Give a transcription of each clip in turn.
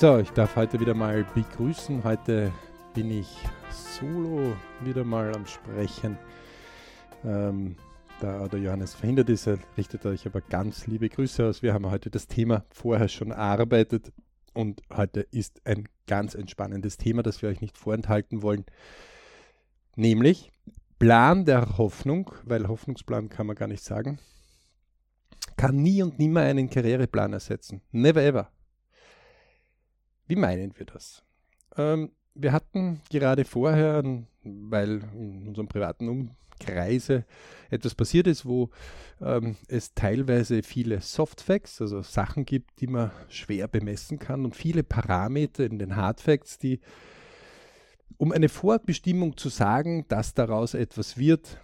So, ich darf heute wieder mal begrüßen. Heute bin ich solo wieder mal am Sprechen. Ähm, da der Johannes verhindert ist, richtet euch aber ganz liebe Grüße aus. Wir haben heute das Thema vorher schon erarbeitet und heute ist ein ganz entspannendes Thema, das wir euch nicht vorenthalten wollen. Nämlich Plan der Hoffnung, weil Hoffnungsplan kann man gar nicht sagen, kann nie und nimmer einen Karriereplan ersetzen. Never ever. Wie meinen wir das? Ähm, wir hatten gerade vorher, weil in unserem privaten Umkreise etwas passiert ist, wo ähm, es teilweise viele Softfacts, also Sachen gibt, die man schwer bemessen kann und viele Parameter in den Hardfacts, die, um eine Vorbestimmung zu sagen, dass daraus etwas wird,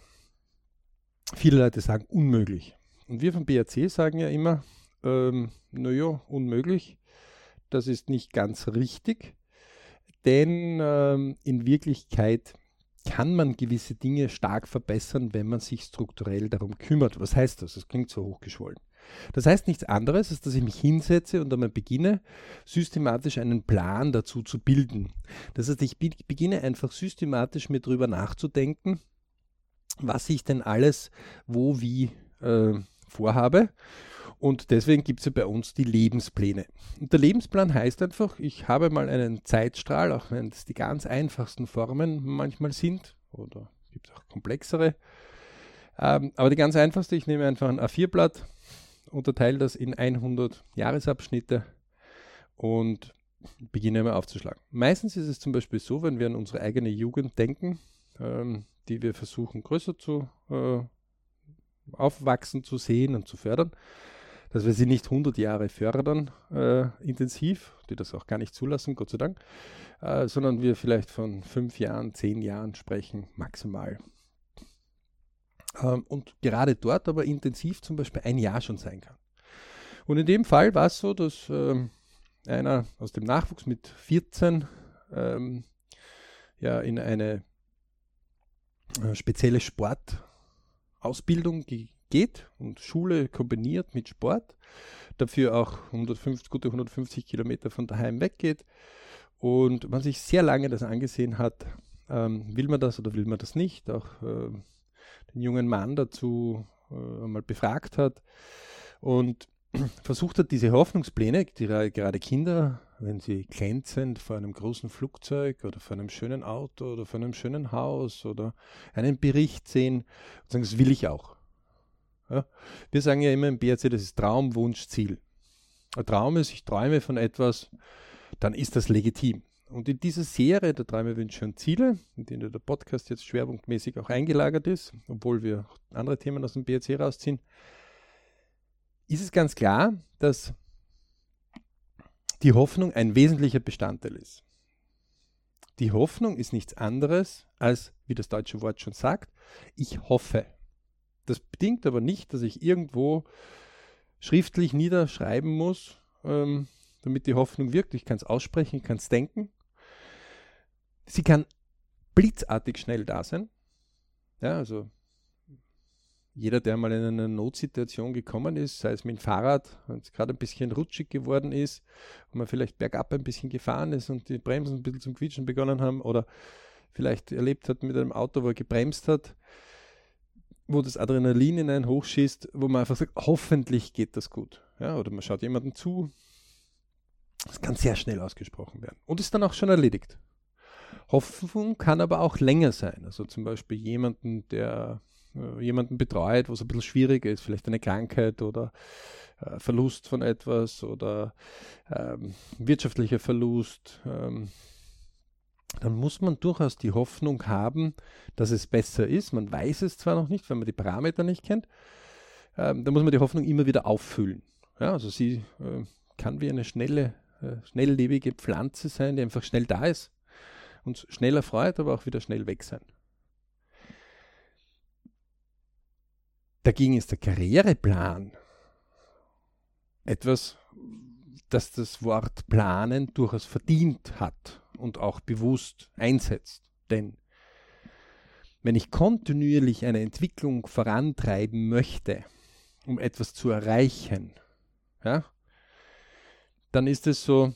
viele Leute sagen unmöglich. Und wir vom BRC sagen ja immer, ähm, naja, unmöglich das ist nicht ganz richtig, denn ähm, in Wirklichkeit kann man gewisse Dinge stark verbessern, wenn man sich strukturell darum kümmert. Was heißt das? Das klingt so hochgeschwollen. Das heißt nichts anderes, als dass ich mich hinsetze und einmal beginne, systematisch einen Plan dazu zu bilden. Das heißt, ich beginne einfach systematisch mir darüber nachzudenken, was ich denn alles wo wie äh, vorhabe und deswegen gibt es ja bei uns die Lebenspläne. Und der Lebensplan heißt einfach, ich habe mal einen Zeitstrahl, auch wenn es die ganz einfachsten Formen manchmal sind, oder gibt es auch komplexere. Ähm, aber die ganz einfachste, ich nehme einfach ein A4-Blatt, unterteile das in 100 Jahresabschnitte und beginne mal aufzuschlagen. Meistens ist es zum Beispiel so, wenn wir an unsere eigene Jugend denken, ähm, die wir versuchen größer zu äh, aufwachsen zu sehen und zu fördern, dass wir sie nicht 100 Jahre fördern äh, intensiv, die das auch gar nicht zulassen, Gott sei Dank, äh, sondern wir vielleicht von fünf Jahren, zehn Jahren sprechen, maximal. Ähm, und gerade dort aber intensiv zum Beispiel ein Jahr schon sein kann. Und in dem Fall war es so, dass ähm, einer aus dem Nachwuchs mit 14 ähm, ja in eine äh, spezielle Sportausbildung geht und Schule kombiniert mit Sport, dafür auch 150, gute 150 Kilometer von daheim weggeht und man sich sehr lange das angesehen hat, ähm, will man das oder will man das nicht, auch äh, den jungen Mann dazu äh, mal befragt hat und versucht hat, diese Hoffnungspläne, die gerade Kinder, wenn sie glänzend vor einem großen Flugzeug oder vor einem schönen Auto oder vor einem schönen Haus oder einen Bericht sehen, sagen, das will ich auch. Ja? Wir sagen ja immer im BRC, das ist Traum, Wunsch, Ziel. Ein Traum ist, ich träume von etwas, dann ist das legitim. Und in dieser Serie der Träume, Wünsche und Ziele, in der der Podcast jetzt schwerpunktmäßig auch eingelagert ist, obwohl wir andere Themen aus dem BRC rausziehen, ist es ganz klar, dass die Hoffnung ein wesentlicher Bestandteil ist. Die Hoffnung ist nichts anderes als, wie das deutsche Wort schon sagt, ich hoffe. Das bedingt aber nicht, dass ich irgendwo schriftlich niederschreiben muss, ähm, damit die Hoffnung wirkt. Ich kann es aussprechen, ich kann es denken. Sie kann blitzartig schnell da sein. Ja, also jeder, der mal in eine Notsituation gekommen ist, sei es mit dem Fahrrad, wenn es gerade ein bisschen rutschig geworden ist und man vielleicht bergab ein bisschen gefahren ist und die Bremsen ein bisschen zum Quietschen begonnen haben oder vielleicht erlebt hat mit einem Auto, wo er gebremst hat, wo das Adrenalin in einen hochschießt, wo man einfach sagt, hoffentlich geht das gut. Ja, oder man schaut jemandem zu. Das kann sehr schnell ausgesprochen werden und ist dann auch schon erledigt. Hoffnung kann aber auch länger sein. Also zum Beispiel jemanden, der äh, jemanden betreut, wo es ein bisschen schwieriger ist, vielleicht eine Krankheit oder äh, Verlust von etwas oder ähm, wirtschaftlicher Verlust, ähm, dann muss man durchaus die Hoffnung haben, dass es besser ist. Man weiß es zwar noch nicht, weil man die Parameter nicht kennt. Ähm, da muss man die Hoffnung immer wieder auffüllen. Ja, also sie äh, kann wie eine schnelle, äh, schnelllebige Pflanze sein, die einfach schnell da ist und schnell erfreut, aber auch wieder schnell weg sein. Dagegen ist der Karriereplan etwas, das das Wort planen durchaus verdient hat und auch bewusst einsetzt. Denn wenn ich kontinuierlich eine Entwicklung vorantreiben möchte, um etwas zu erreichen, ja, dann ist es so,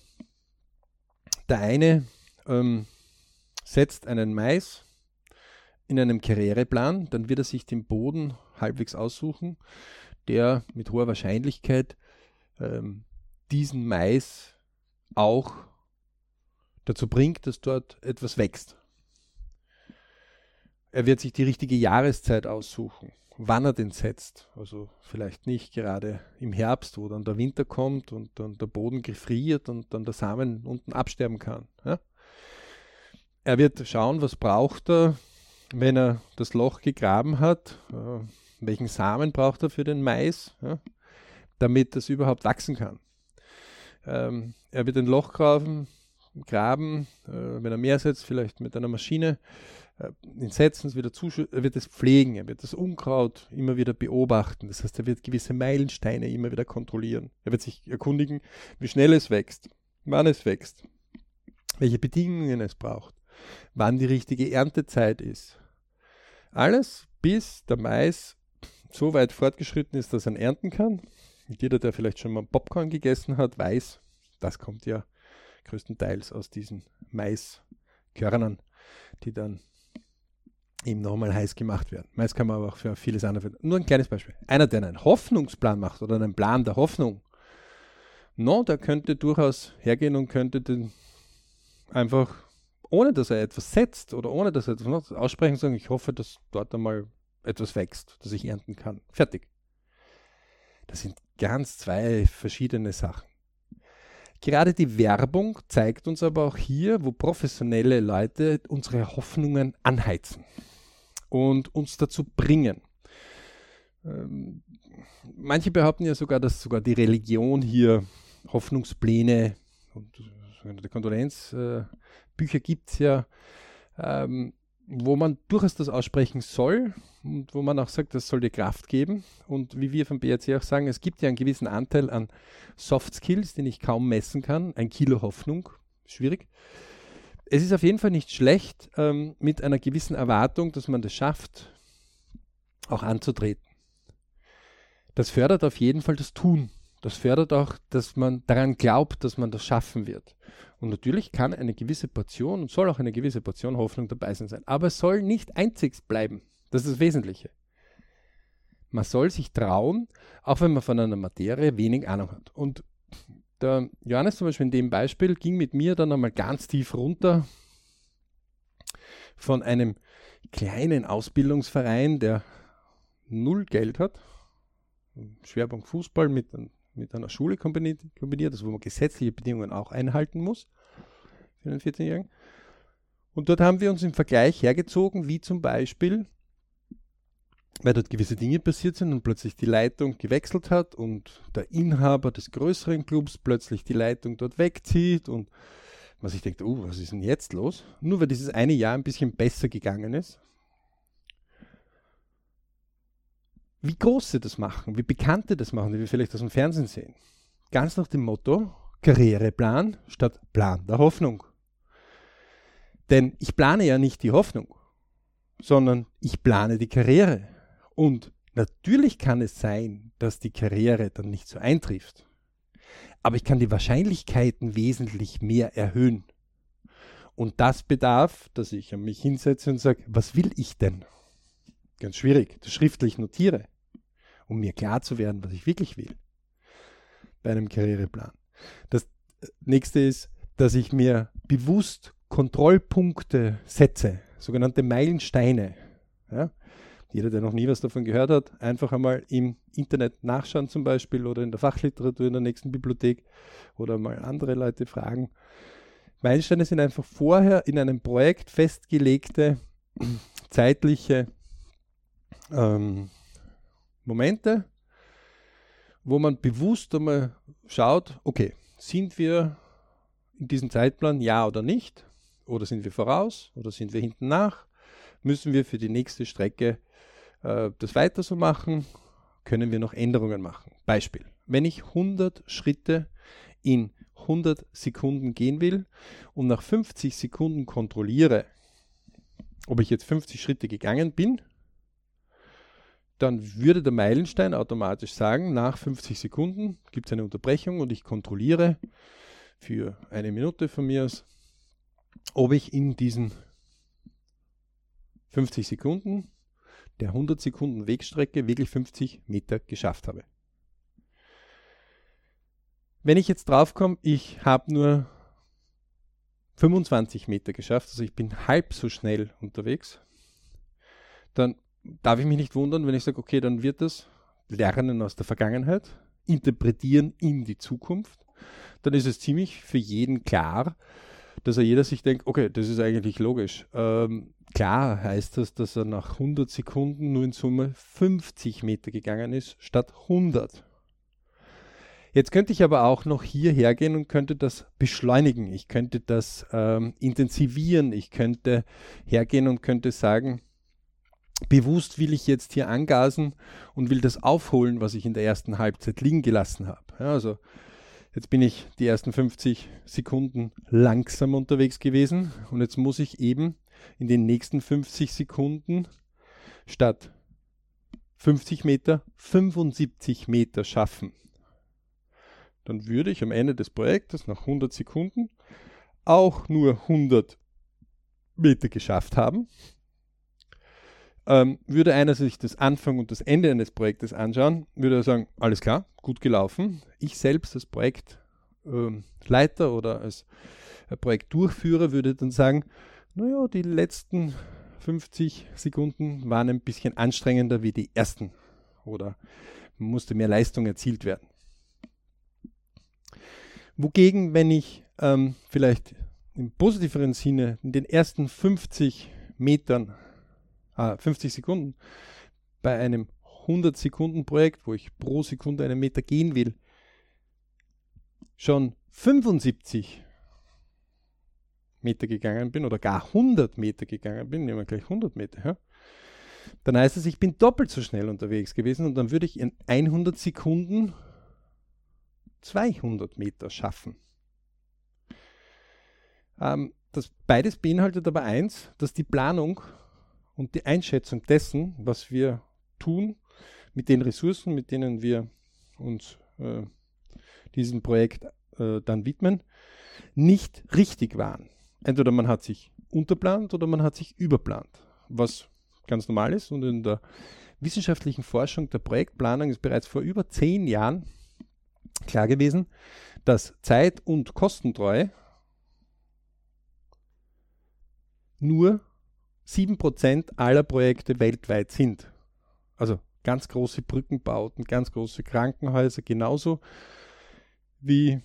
Der eine ähm, setzt einen Mais in einem Karriereplan, dann wird er sich den Boden halbwegs aussuchen, der mit hoher Wahrscheinlichkeit ähm, diesen Mais auch dazu bringt, dass dort etwas wächst. Er wird sich die richtige Jahreszeit aussuchen, wann er den setzt. Also vielleicht nicht gerade im Herbst, wo dann der Winter kommt und dann der Boden gefriert und dann der Samen unten absterben kann. Ja? Er wird schauen, was braucht er, wenn er das Loch gegraben hat, äh, welchen Samen braucht er für den Mais, ja? damit das überhaupt wachsen kann. Ähm, er wird ein Loch graben, graben äh, wenn er mehr setzt, vielleicht mit einer Maschine, äh, ihn setzen, es wieder er wird es pflegen, er wird das Unkraut immer wieder beobachten. Das heißt, er wird gewisse Meilensteine immer wieder kontrollieren. Er wird sich erkundigen, wie schnell es wächst, wann es wächst, welche Bedingungen es braucht, wann die richtige Erntezeit ist. Alles bis der Mais so weit fortgeschritten ist, dass er ernten kann. Und jeder, der vielleicht schon mal Popcorn gegessen hat, weiß, das kommt ja größtenteils aus diesen Maiskörnern, die dann eben nochmal heiß gemacht werden. Mais kann man aber auch für vieles andere. Nur ein kleines Beispiel. Einer, der einen Hoffnungsplan macht oder einen Plan der Hoffnung, no, der könnte durchaus hergehen und könnte den einfach, ohne dass er etwas setzt oder ohne dass er etwas macht, aussprechen sagen, ich hoffe, dass dort einmal etwas wächst, dass ich ernten kann. Fertig. Das sind ganz zwei verschiedene Sachen. Gerade die Werbung zeigt uns aber auch hier, wo professionelle Leute unsere Hoffnungen anheizen und uns dazu bringen. Ähm, manche behaupten ja sogar, dass sogar die Religion hier Hoffnungspläne und sogenannte Kondolenzbücher äh, gibt es ja, ähm, wo man durchaus das aussprechen soll und wo man auch sagt, das soll dir Kraft geben. Und wie wir vom BRC auch sagen, es gibt ja einen gewissen Anteil an Soft Skills, den ich kaum messen kann. Ein Kilo Hoffnung, schwierig. Es ist auf jeden Fall nicht schlecht, ähm, mit einer gewissen Erwartung, dass man das schafft, auch anzutreten. Das fördert auf jeden Fall das Tun. Das fördert auch, dass man daran glaubt, dass man das schaffen wird. Und natürlich kann eine gewisse Portion und soll auch eine gewisse Portion Hoffnung dabei sein. Aber es soll nicht einzig bleiben. Das ist das Wesentliche. Man soll sich trauen, auch wenn man von einer Materie wenig Ahnung hat. Und der Johannes zum Beispiel in dem Beispiel ging mit mir dann einmal ganz tief runter von einem kleinen Ausbildungsverein, der null Geld hat, Schwerpunkt Fußball mit, mit einer Schule kombiniert, kombiniert, also wo man gesetzliche Bedingungen auch einhalten muss für einen 14-Jährigen. Und dort haben wir uns im Vergleich hergezogen, wie zum Beispiel, weil dort gewisse Dinge passiert sind und plötzlich die Leitung gewechselt hat und der Inhaber des größeren Clubs plötzlich die Leitung dort wegzieht und man sich denkt, oh, was ist denn jetzt los? Nur weil dieses eine Jahr ein bisschen besser gegangen ist. Wie groß sie das machen, wie Bekannte das machen, die wir vielleicht aus dem Fernsehen sehen. Ganz nach dem Motto, Karriereplan statt Plan der Hoffnung. Denn ich plane ja nicht die Hoffnung, sondern ich plane die Karriere. Und natürlich kann es sein, dass die Karriere dann nicht so eintrifft. Aber ich kann die Wahrscheinlichkeiten wesentlich mehr erhöhen. Und das bedarf, dass ich mich hinsetze und sage, was will ich denn? Ganz schwierig, das schriftlich notiere, um mir klar zu werden, was ich wirklich will bei einem Karriereplan. Das nächste ist, dass ich mir bewusst Kontrollpunkte setze, sogenannte Meilensteine. Ja? Jeder, der noch nie was davon gehört hat, einfach einmal im Internet nachschauen zum Beispiel oder in der Fachliteratur in der nächsten Bibliothek oder mal andere Leute fragen. Meilensteine sind einfach vorher in einem Projekt festgelegte zeitliche ähm, Momente, wo man bewusst einmal schaut, okay, sind wir in diesem Zeitplan ja oder nicht? Oder sind wir voraus oder sind wir hinten nach? Müssen wir für die nächste Strecke äh, das weiter so machen? Können wir noch Änderungen machen? Beispiel. Wenn ich 100 Schritte in 100 Sekunden gehen will und nach 50 Sekunden kontrolliere, ob ich jetzt 50 Schritte gegangen bin, dann würde der Meilenstein automatisch sagen, nach 50 Sekunden gibt es eine Unterbrechung und ich kontrolliere für eine Minute von mir aus, ob ich in diesen 50 Sekunden der 100 Sekunden Wegstrecke wirklich 50 Meter geschafft habe. Wenn ich jetzt draufkomme, ich habe nur 25 Meter geschafft, also ich bin halb so schnell unterwegs, dann darf ich mich nicht wundern, wenn ich sage, okay, dann wird das Lernen aus der Vergangenheit, interpretieren in die Zukunft, dann ist es ziemlich für jeden klar, dass er jeder sich denkt, okay, das ist eigentlich logisch. Ähm, klar heißt das, dass er nach 100 Sekunden nur in Summe 50 Meter gegangen ist, statt 100. Jetzt könnte ich aber auch noch hierher gehen und könnte das beschleunigen. Ich könnte das ähm, intensivieren. Ich könnte hergehen und könnte sagen, bewusst will ich jetzt hier angasen und will das aufholen, was ich in der ersten Halbzeit liegen gelassen habe. Ja, also jetzt bin ich die ersten 50 Sekunden langsam unterwegs gewesen und jetzt muss ich eben in den nächsten 50 Sekunden statt 50 Meter 75 Meter schaffen. Dann würde ich am Ende des Projektes nach 100 Sekunden auch nur 100 Meter geschafft haben ähm, würde einer sich das Anfang und das Ende eines Projektes anschauen, würde er sagen, alles klar, gut gelaufen. Ich selbst als Projektleiter ähm, oder als äh, Projektdurchführer würde dann sagen, naja, die letzten 50 Sekunden waren ein bisschen anstrengender wie die ersten oder musste mehr Leistung erzielt werden. Wogegen, wenn ich ähm, vielleicht im positiveren Sinne in den ersten 50 Metern 50 ah, Sekunden bei einem 100 Sekunden Projekt, wo ich pro Sekunde einen Meter gehen will, schon 75 Meter gegangen bin oder gar 100 Meter gegangen bin, nehmen wir gleich 100 Meter, ja, dann heißt es, ich bin doppelt so schnell unterwegs gewesen und dann würde ich in 100 Sekunden 200 Meter schaffen. Ähm, das beides beinhaltet aber eins, dass die Planung und die Einschätzung dessen, was wir tun, mit den Ressourcen, mit denen wir uns äh, diesem Projekt äh, dann widmen, nicht richtig waren. Entweder man hat sich unterplant oder man hat sich überplant, was ganz normal ist. Und in der wissenschaftlichen Forschung der Projektplanung ist bereits vor über zehn Jahren klar gewesen, dass Zeit- und Kostentreu nur 7% aller Projekte weltweit sind. Also ganz große Brückenbauten, ganz große Krankenhäuser, genauso wie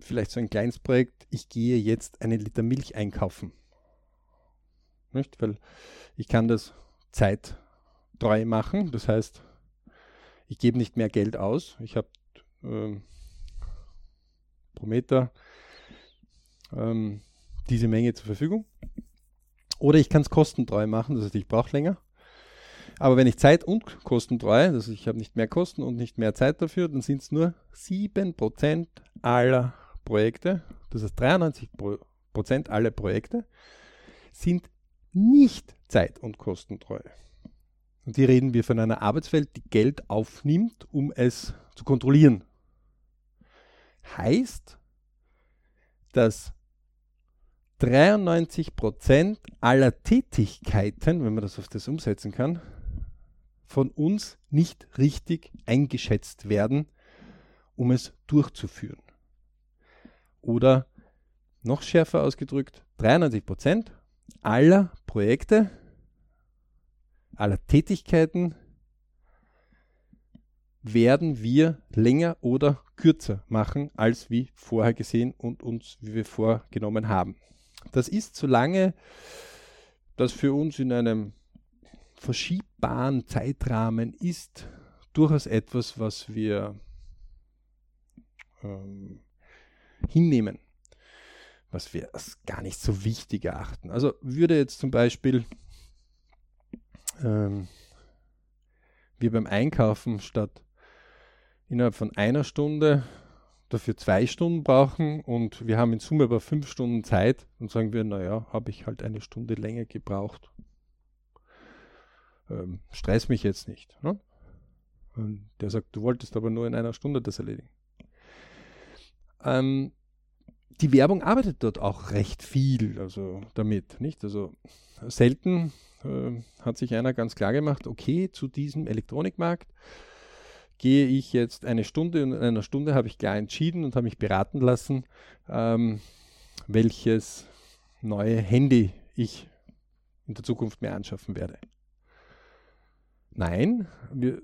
vielleicht so ein kleines Projekt, ich gehe jetzt einen Liter Milch einkaufen. Nicht? Weil ich kann das zeittreu machen, das heißt, ich gebe nicht mehr Geld aus. Ich habe ähm, pro Meter ähm, diese Menge zur Verfügung oder ich kann es kostentreu machen, das heißt, ich brauche länger. Aber wenn ich Zeit und kostentreu, also ich habe nicht mehr Kosten und nicht mehr Zeit dafür, dann sind es nur 7% aller Projekte, das heißt 93% aller Projekte, sind nicht zeit- und kostentreu. Und hier reden wir von einer Arbeitswelt, die Geld aufnimmt, um es zu kontrollieren. Heißt, dass 93 Prozent aller Tätigkeiten, wenn man das auf das umsetzen kann, von uns nicht richtig eingeschätzt werden, um es durchzuführen. Oder noch schärfer ausgedrückt, 93 Prozent aller Projekte, aller Tätigkeiten werden wir länger oder kürzer machen, als wie vorher gesehen und uns, wie wir vorgenommen haben. Das ist, solange das für uns in einem verschiebbaren Zeitrahmen ist, durchaus etwas, was wir ähm, hinnehmen, was wir als gar nicht so wichtig erachten. Also würde jetzt zum Beispiel ähm, wir beim Einkaufen statt innerhalb von einer Stunde dafür zwei Stunden brauchen und wir haben in Summe aber fünf Stunden Zeit, dann sagen wir, naja, habe ich halt eine Stunde länger gebraucht. Ähm, stress mich jetzt nicht. Ne? Und der sagt, du wolltest aber nur in einer Stunde das erledigen. Ähm, die Werbung arbeitet dort auch recht viel also damit, nicht? Also selten äh, hat sich einer ganz klar gemacht, okay, zu diesem Elektronikmarkt gehe ich jetzt eine Stunde und in einer Stunde habe ich klar entschieden und habe mich beraten lassen, ähm, welches neue Handy ich in der Zukunft mehr anschaffen werde. Nein, wir,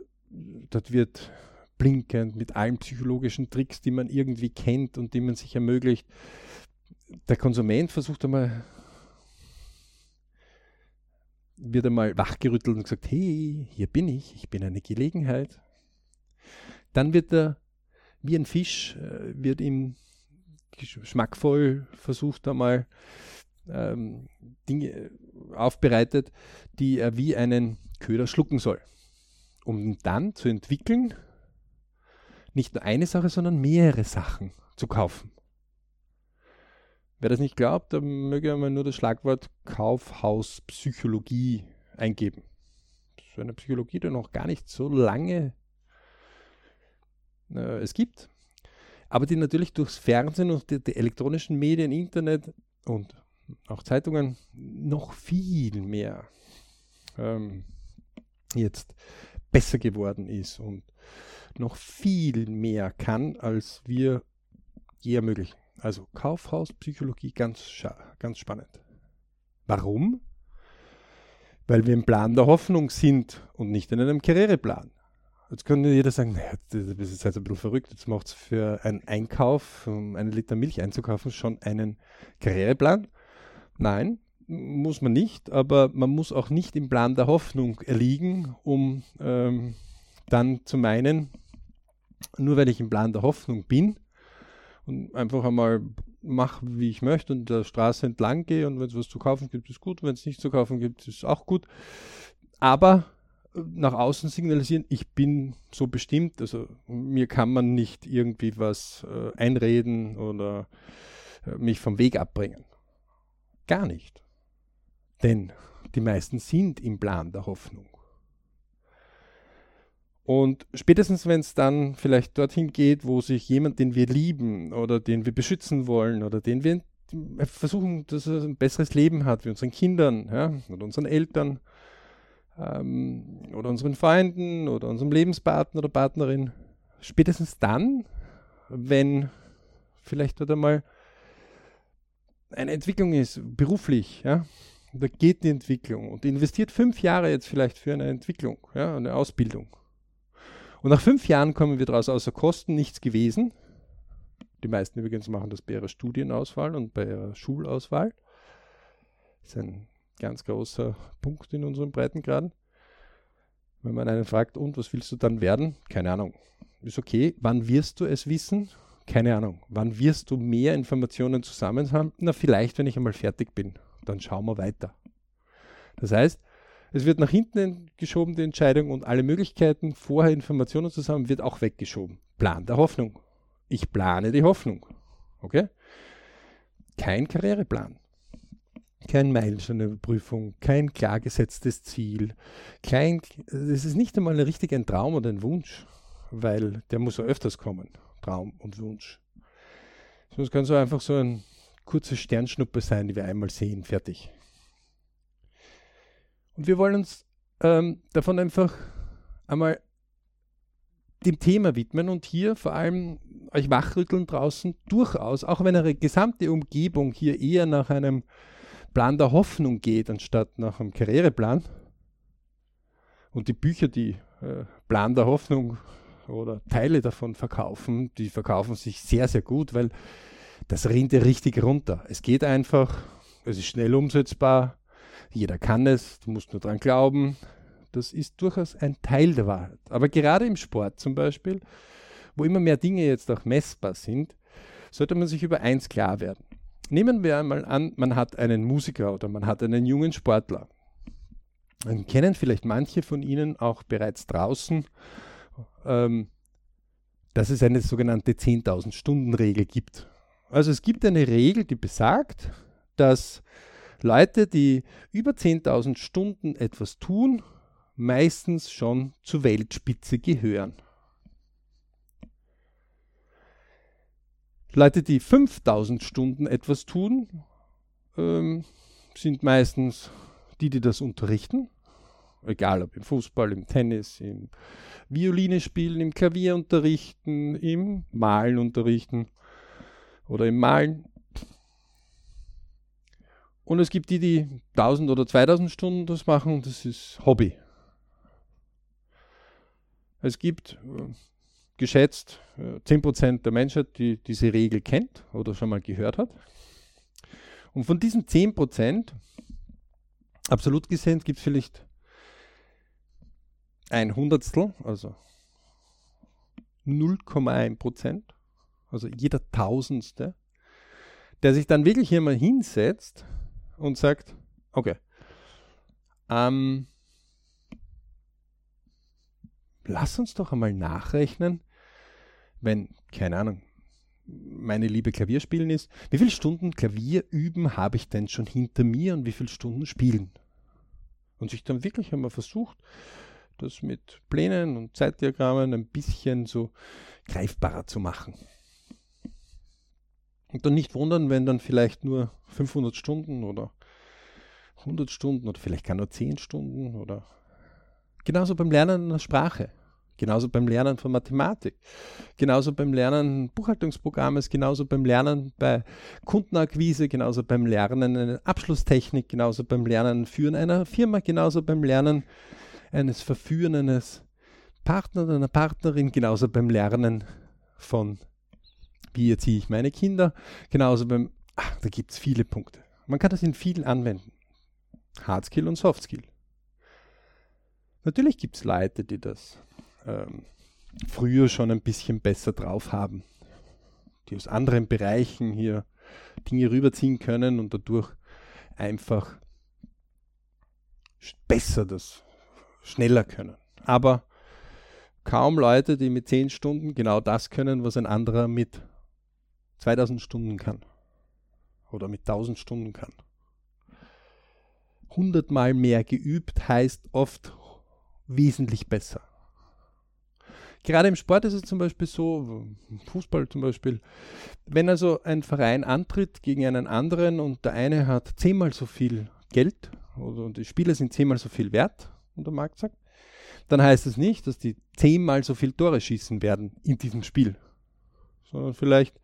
dort wird blinkend mit allen psychologischen Tricks, die man irgendwie kennt und die man sich ermöglicht. Der Konsument versucht einmal, wird einmal wachgerüttelt und gesagt, hey, hier bin ich, ich bin eine Gelegenheit. Dann wird er wie ein Fisch, äh, wird ihm geschmackvoll versucht einmal ähm, Dinge aufbereitet, die er wie einen Köder schlucken soll, um dann zu entwickeln, nicht nur eine Sache, sondern mehrere Sachen zu kaufen. Wer das nicht glaubt, der möge einmal nur das Schlagwort Kaufhauspsychologie eingeben. So eine Psychologie, die noch gar nicht so lange äh, es gibt, aber die natürlich durchs Fernsehen und die, die elektronischen Medien, Internet und auch Zeitungen noch viel mehr ähm, jetzt besser geworden ist und noch viel mehr kann, als wir je ermöglichen. Also Kaufhauspsychologie ganz, ganz spannend. Warum? Weil wir im Plan der Hoffnung sind und nicht in einem Karriereplan. Jetzt könnte jeder sagen, naja, das ist jetzt ein bisschen verrückt, jetzt macht es für einen Einkauf, um einen Liter Milch einzukaufen, schon einen Karriereplan. Nein, muss man nicht, aber man muss auch nicht im Plan der Hoffnung erliegen, um ähm, dann zu meinen, nur weil ich im Plan der Hoffnung bin und einfach einmal mache, wie ich möchte und der Straße entlang gehe und wenn es was zu kaufen gibt, ist gut, wenn es nichts zu kaufen gibt, ist auch gut. Aber nach außen signalisieren, ich bin so bestimmt, also mir kann man nicht irgendwie was äh, einreden oder äh, mich vom Weg abbringen. Gar nicht. Denn die meisten sind im Plan der Hoffnung. Und spätestens, wenn es dann vielleicht dorthin geht, wo sich jemand, den wir lieben oder den wir beschützen wollen oder den wir versuchen, dass er ein besseres Leben hat, wie unseren Kindern ja, oder unseren Eltern, ähm, oder unseren Freunden oder unserem Lebenspartner oder Partnerin. Spätestens dann, wenn vielleicht dort einmal eine Entwicklung ist, beruflich, ja, da geht die Entwicklung und investiert fünf Jahre jetzt vielleicht für eine Entwicklung, ja, eine Ausbildung. Und nach fünf Jahren kommen wir daraus außer Kosten nichts gewesen. Die meisten übrigens machen das bei ihrer Studienauswahl und bei ihrer Schulauswahl. Das ist ein ganz großer Punkt in unseren Breitengraden. Wenn man einen fragt, und was willst du dann werden? Keine Ahnung. Ist okay. Wann wirst du es wissen? Keine Ahnung. Wann wirst du mehr Informationen zusammen haben? Na, vielleicht, wenn ich einmal fertig bin. Dann schauen wir weiter. Das heißt, es wird nach hinten geschoben, die Entscheidung, und alle Möglichkeiten, vorher Informationen zusammen, wird auch weggeschoben. Plan der Hoffnung. Ich plane die Hoffnung. Okay? Kein Karriereplan kein Meilensteinüberprüfung, kein klar gesetztes Ziel, kein, es ist nicht einmal richtig ein Traum oder ein Wunsch, weil der muss ja öfters kommen, Traum und Wunsch. Es kann so einfach so ein kurze Sternschnuppe sein, die wir einmal sehen, fertig. Und wir wollen uns ähm, davon einfach einmal dem Thema widmen und hier vor allem euch wachrütteln draußen durchaus, auch wenn eure gesamte Umgebung hier eher nach einem Plan der Hoffnung geht, anstatt nach einem Karriereplan. Und die Bücher, die äh, Plan der Hoffnung oder Teile davon verkaufen, die verkaufen sich sehr, sehr gut, weil das rinnt ja richtig runter. Es geht einfach, es ist schnell umsetzbar, jeder kann es, du musst nur dran glauben. Das ist durchaus ein Teil der Wahrheit. Aber gerade im Sport zum Beispiel, wo immer mehr Dinge jetzt auch messbar sind, sollte man sich über eins klar werden. Nehmen wir einmal an, man hat einen Musiker oder man hat einen jungen Sportler. Dann kennen vielleicht manche von Ihnen auch bereits draußen, ähm, dass es eine sogenannte 10.000 Stunden Regel gibt. Also es gibt eine Regel, die besagt, dass Leute, die über 10.000 Stunden etwas tun, meistens schon zur Weltspitze gehören. Leute, die 5000 Stunden etwas tun, ähm, sind meistens die, die das unterrichten. Egal ob im Fußball, im Tennis, im Violine spielen, im Klavier unterrichten, im Malen unterrichten oder im Malen. Und es gibt die, die 1000 oder 2000 Stunden das machen das ist Hobby. Es gibt äh, geschätzt äh, 10% der Menschheit, die diese Regel kennt oder schon mal gehört hat. Und von diesen 10%, absolut gesehen, gibt es vielleicht ein Hundertstel, also 0,1% also jeder Tausendste, der sich dann wirklich hier mal hinsetzt und sagt, okay, ähm, lass uns doch einmal nachrechnen, wenn, keine Ahnung, meine Liebe Klavierspielen ist, wie viele Stunden Klavier üben habe ich denn schon hinter mir und wie viele Stunden spielen? Und sich dann wirklich einmal versucht, das mit Plänen und Zeitdiagrammen ein bisschen so greifbarer zu machen. Und dann nicht wundern, wenn dann vielleicht nur 500 Stunden oder 100 Stunden oder vielleicht gar nur 10 Stunden oder genauso beim Lernen einer Sprache, genauso beim Lernen von Mathematik, genauso beim Lernen Buchhaltungsprogrammes, genauso beim Lernen bei Kundenakquise, genauso beim Lernen einer Abschlusstechnik, genauso beim Lernen Führen einer Firma, genauso beim Lernen eines Verführen eines Partners oder einer Partnerin, genauso beim Lernen von wie erziehe ich meine Kinder, genauso beim, ach, da gibt es viele Punkte. Man kann das in vielen anwenden. Hardskill und Softskill. Natürlich gibt es Leute, die das ähm, früher schon ein bisschen besser drauf haben, die aus anderen Bereichen hier Dinge rüberziehen können und dadurch einfach besser das schneller können. Aber kaum Leute, die mit 10 Stunden genau das können, was ein anderer mit 2000 Stunden kann. Oder mit 1000 Stunden kann. 100 Mal mehr geübt heißt oft wesentlich besser. Gerade im Sport ist es zum Beispiel so, Fußball zum Beispiel, wenn also ein Verein antritt gegen einen anderen und der eine hat zehnmal so viel Geld oder die Spieler sind zehnmal so viel wert, und der Markt sagt, dann heißt es nicht, dass die zehnmal so viel Tore schießen werden in diesem Spiel, sondern vielleicht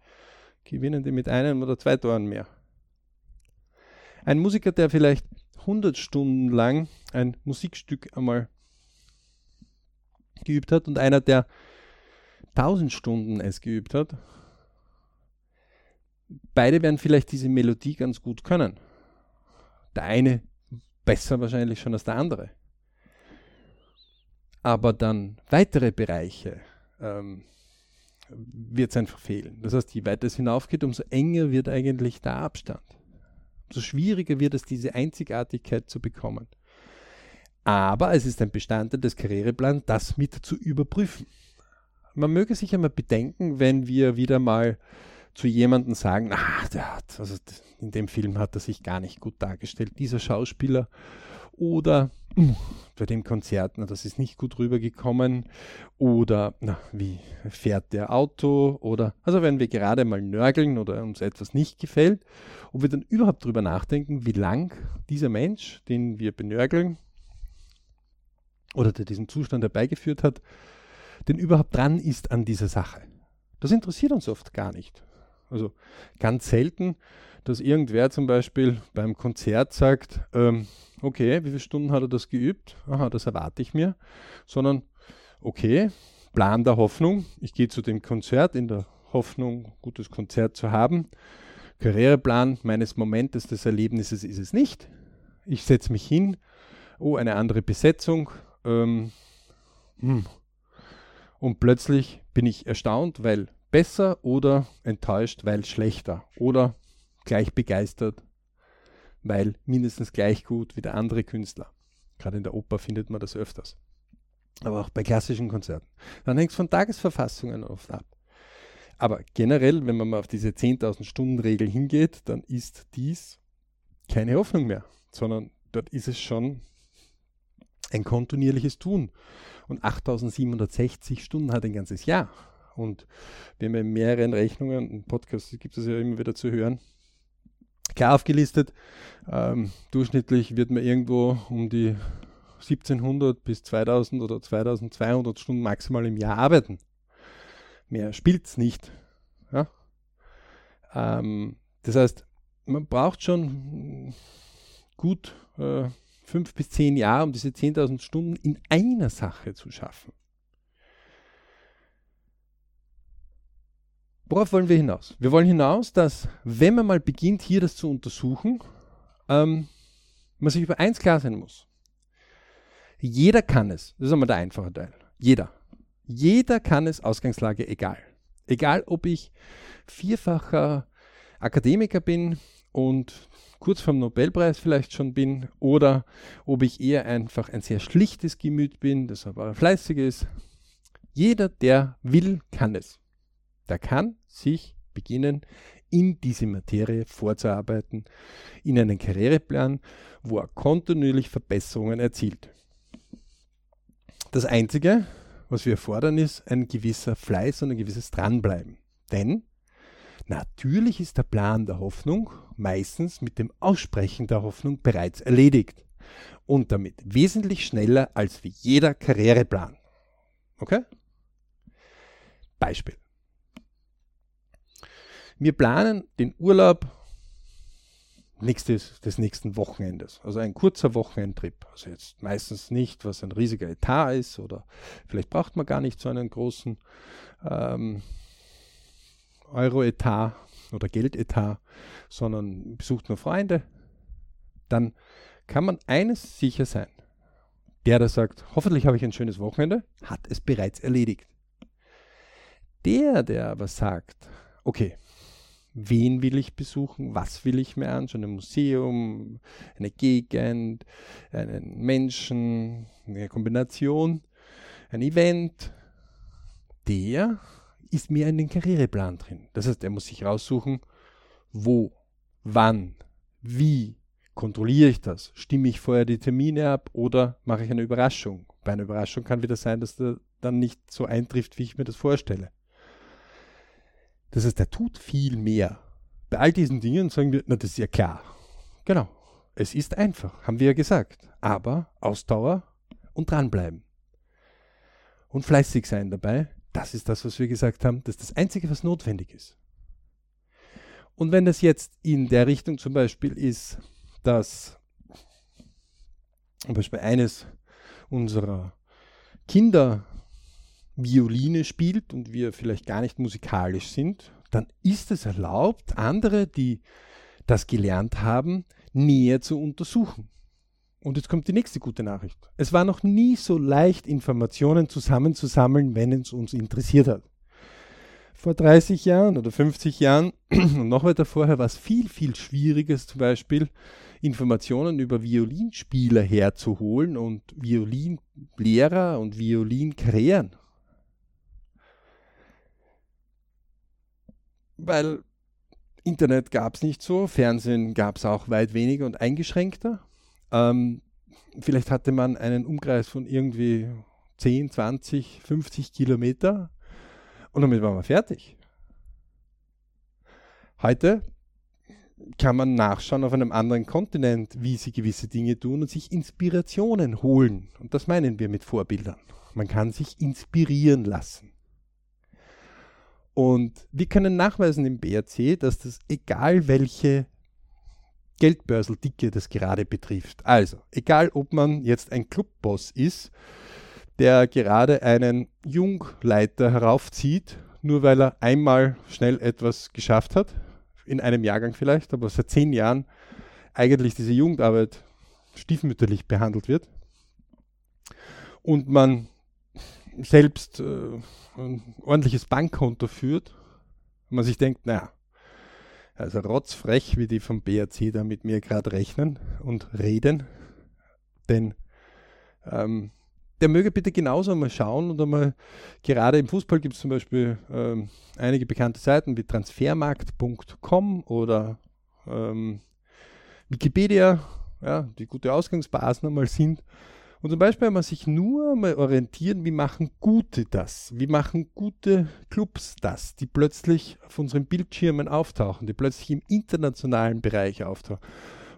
gewinnen die mit einem oder zwei Toren mehr. Ein Musiker, der vielleicht 100 Stunden lang ein Musikstück einmal geübt hat und einer, der 1000 Stunden es geübt hat, beide werden vielleicht diese Melodie ganz gut können. Der eine besser wahrscheinlich schon als der andere. Aber dann weitere Bereiche, ähm, wird es einfach fehlen. Das heißt, je weiter es hinaufgeht, umso enger wird eigentlich der Abstand. Umso schwieriger wird es, diese Einzigartigkeit zu bekommen. Aber es ist ein Bestandteil des Karriereplans, das mit zu überprüfen. Man möge sich einmal bedenken, wenn wir wieder mal zu jemandem sagen, ah, der hat, also in dem Film hat er sich gar nicht gut dargestellt, dieser Schauspieler. Oder bei dem Konzert, na, das ist nicht gut rübergekommen. Oder na, wie fährt der Auto? Oder also wenn wir gerade mal nörgeln oder uns etwas nicht gefällt, ob wir dann überhaupt darüber nachdenken, wie lang dieser Mensch, den wir benörgeln oder der diesen Zustand herbeigeführt hat, denn überhaupt dran ist an dieser Sache. Das interessiert uns oft gar nicht. Also ganz selten, dass irgendwer zum Beispiel beim Konzert sagt, ähm, okay, wie viele Stunden hat er das geübt? Aha, das erwarte ich mir. Sondern, okay, Plan der Hoffnung. Ich gehe zu dem Konzert in der Hoffnung, gutes Konzert zu haben. Karriereplan meines Momentes des Erlebnisses ist es nicht. Ich setze mich hin. Oh, eine andere Besetzung. Ähm, hm. Und plötzlich bin ich erstaunt, weil besser oder enttäuscht, weil schlechter. Oder gleich begeistert, weil mindestens gleich gut wie der andere Künstler. Gerade in der Oper findet man das öfters. Aber auch bei klassischen Konzerten. Dann hängt es von Tagesverfassungen oft ab. Aber generell, wenn man mal auf diese 10.000 Stunden Regel hingeht, dann ist dies keine Hoffnung mehr, sondern dort ist es schon ein kontinuierliches Tun. Und 8.760 Stunden hat ein ganzes Jahr. Und wir haben ja in mehreren Rechnungen, im Podcast gibt es ja immer wieder zu hören, klar aufgelistet. Ähm, durchschnittlich wird man irgendwo um die 1700 bis 2000 oder 2200 Stunden maximal im Jahr arbeiten. Mehr spielt es nicht. Ja? Ähm, das heißt, man braucht schon gut äh, fünf bis zehn Jahre, um diese 10.000 Stunden in einer Sache zu schaffen. Worauf wollen wir hinaus? Wir wollen hinaus, dass wenn man mal beginnt, hier das zu untersuchen, ähm, man sich über eins klar sein muss. Jeder kann es. Das ist einmal der einfache Teil. Jeder. Jeder kann es, Ausgangslage egal. Egal, ob ich vierfacher Akademiker bin und kurz vorm Nobelpreis vielleicht schon bin oder ob ich eher einfach ein sehr schlichtes Gemüt bin, das aber fleißig ist. Jeder, der will, kann es. Der kann sich beginnen, in diese Materie vorzuarbeiten, in einen Karriereplan, wo er kontinuierlich Verbesserungen erzielt. Das Einzige, was wir fordern, ist ein gewisser Fleiß und ein gewisses Dranbleiben. Denn natürlich ist der Plan der Hoffnung meistens mit dem Aussprechen der Hoffnung bereits erledigt und damit wesentlich schneller als wie jeder Karriereplan. Okay? Beispiel. Wir planen den Urlaub nächstes, des nächsten Wochenendes. Also ein kurzer Wochenendtrip. Also jetzt meistens nicht, was ein riesiger Etat ist oder vielleicht braucht man gar nicht so einen großen ähm, Euro-Etat oder Geldetat, sondern besucht nur Freunde. Dann kann man eines sicher sein. Der, der sagt, hoffentlich habe ich ein schönes Wochenende, hat es bereits erledigt. Der, der aber sagt, okay, wen will ich besuchen, was will ich mir anschauen, ein Museum, eine Gegend, einen Menschen, eine Kombination, ein Event, der ist mehr in den Karriereplan drin. Das heißt, er muss sich raussuchen, wo, wann, wie kontrolliere ich das? Stimme ich vorher die Termine ab oder mache ich eine Überraschung? Bei einer Überraschung kann wieder sein, dass der dann nicht so eintrifft, wie ich mir das vorstelle. Das heißt, er tut viel mehr. Bei all diesen Dingen sagen wir, na, das ist ja klar. Genau. Es ist einfach, haben wir ja gesagt. Aber Ausdauer und dranbleiben. Und fleißig sein dabei, das ist das, was wir gesagt haben, das ist das Einzige, was notwendig ist. Und wenn das jetzt in der Richtung zum Beispiel ist, dass zum Beispiel eines unserer Kinder Violine spielt und wir vielleicht gar nicht musikalisch sind, dann ist es erlaubt, andere, die das gelernt haben, näher zu untersuchen. Und jetzt kommt die nächste gute Nachricht. Es war noch nie so leicht, Informationen zusammenzusammeln, wenn es uns interessiert hat. Vor 30 Jahren oder 50 Jahren und noch weiter vorher war es viel, viel schwieriger, zum Beispiel Informationen über Violinspieler herzuholen und Violinlehrer und Violinkrähen weil Internet gab es nicht so, Fernsehen gab es auch weit weniger und eingeschränkter. Ähm, vielleicht hatte man einen Umkreis von irgendwie 10, 20, 50 Kilometer und damit war man fertig. Heute kann man nachschauen auf einem anderen Kontinent, wie sie gewisse Dinge tun und sich Inspirationen holen. Und das meinen wir mit Vorbildern. Man kann sich inspirieren lassen. Und wir können nachweisen im BRC, dass das egal welche Geldbörseldicke das gerade betrifft. Also, egal ob man jetzt ein Clubboss ist, der gerade einen Jungleiter heraufzieht, nur weil er einmal schnell etwas geschafft hat, in einem Jahrgang vielleicht, aber seit zehn Jahren eigentlich diese Jugendarbeit stiefmütterlich behandelt wird und man selbst äh, ein ordentliches Bankkonto führt man sich denkt, naja, also rotzfrech, wie die vom BRC da mit mir gerade rechnen und reden, denn ähm, der möge bitte genauso mal schauen und einmal, gerade im Fußball gibt es zum Beispiel ähm, einige bekannte Seiten wie transfermarkt.com oder ähm, Wikipedia, ja, die gute Ausgangsbasen einmal sind Und zum Beispiel wenn man sich nur mal orientieren, wie machen Gute das? Wie machen gute Clubs das, die plötzlich auf unseren Bildschirmen auftauchen, die plötzlich im internationalen Bereich auftauchen?